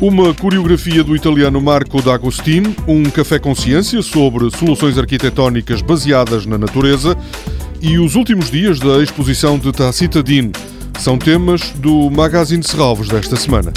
Uma coreografia do italiano Marco D'Agostino, um café consciência sobre soluções arquitetónicas baseadas na natureza e os últimos dias da exposição de Tacita Din são temas do Magazine de Serralvos desta semana.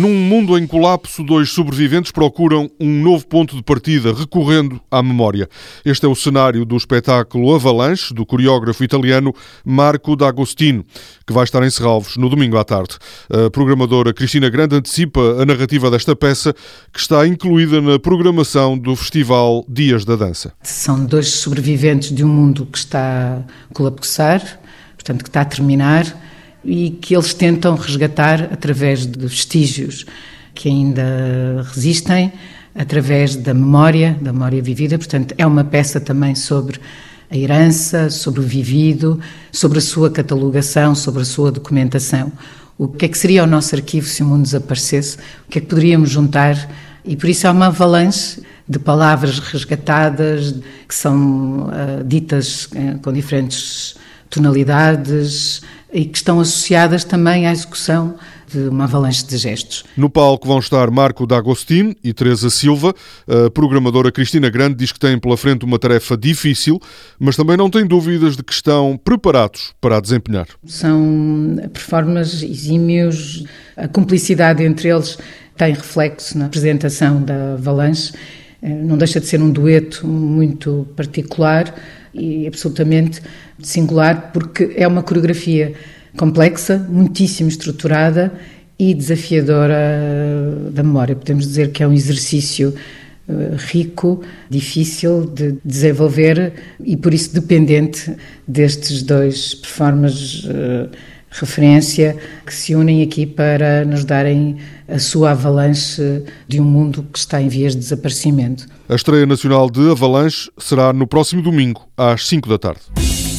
Num mundo em colapso, dois sobreviventes procuram um novo ponto de partida, recorrendo à memória. Este é o cenário do espetáculo Avalanche, do coreógrafo italiano Marco D'Agostino, que vai estar em Serralvos no domingo à tarde. A programadora Cristina Grande antecipa a narrativa desta peça, que está incluída na programação do Festival Dias da Dança. São dois sobreviventes de um mundo que está a colapsar, portanto, que está a terminar e que eles tentam resgatar através de vestígios que ainda resistem, através da memória, da memória vivida. Portanto, é uma peça também sobre a herança, sobre o vivido, sobre a sua catalogação, sobre a sua documentação. O que é que seria o nosso arquivo se o mundo desaparecesse? O que é que poderíamos juntar? E por isso há uma avalanche de palavras resgatadas, que são uh, ditas uh, com diferentes tonalidades, e que estão associadas também à execução de uma avalanche de gestos. No palco vão estar Marco D'Agostino e Teresa Silva. A programadora Cristina Grande diz que têm pela frente uma tarefa difícil, mas também não tem dúvidas de que estão preparados para a desempenhar. São performances exímios, a cumplicidade entre eles tem reflexo na apresentação da avalanche. Eh, não deixa de ser um dueto muito particular e absolutamente singular, porque é uma coreografia complexa, muitíssimo estruturada e desafiadora da memória. Podemos dizer que é um exercício eh, rico, difícil de desenvolver e por isso dependente destes dois performers uh, referência que se unem aqui para nos darem a sua avalanche de um mundo que está em vias de desaparecimento. A estreia nacional de Avalanche será no próximo domingo, às 5 da tarde.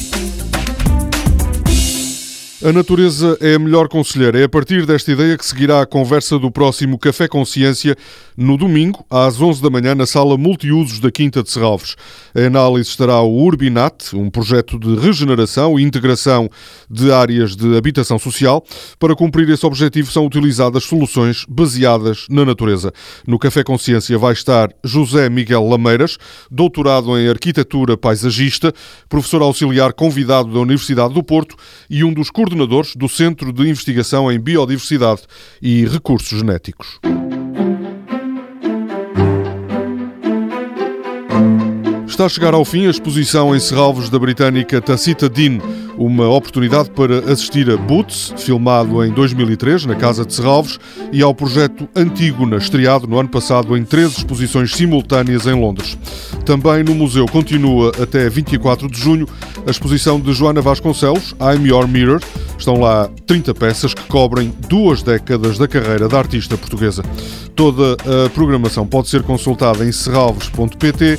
A natureza é a melhor conselheira. É a partir desta ideia que seguirá a conversa do próximo Café Consciência no domingo, às 11 da manhã, na sala multiusos da Quinta de Serralves. A análise estará o Urbinat, um projeto de regeneração e integração de áreas de habitação social. Para cumprir esse objetivo são utilizadas soluções baseadas na natureza. No Café Consciência vai estar José Miguel Lameiras, doutorado em arquitetura paisagista, professor auxiliar convidado da Universidade do Porto e um dos coordenadores coordenadores do Centro de Investigação em Biodiversidade e Recursos Genéticos. Está a chegar ao fim a exposição em Serralvos da britânica Tacita Dean, uma oportunidade para assistir a Boots, filmado em 2003 na Casa de Serralvos, e ao projeto Antígona, estreado no ano passado em três exposições simultâneas em Londres. Também no museu continua até 24 de junho a exposição de Joana Vasconcelos, I'm Your Mirror. Estão lá 30 peças que cobrem duas décadas da carreira da artista portuguesa. Toda a programação pode ser consultada em serralvos.pt